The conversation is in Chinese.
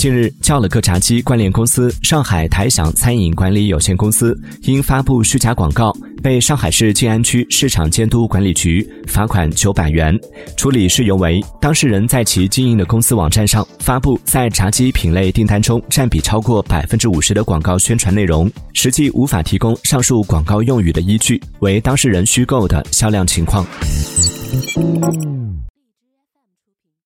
近日，叫了个炸鸡关联公司上海台享餐饮管理有限公司因发布虚假广告，被上海市静安区市场监督管理局罚款九百元。处理事由为，当事人在其经营的公司网站上发布在炸鸡品类订单中占比超过百分之五十的广告宣传内容，实际无法提供上述广告用语的依据，为当事人虚构的销量情况。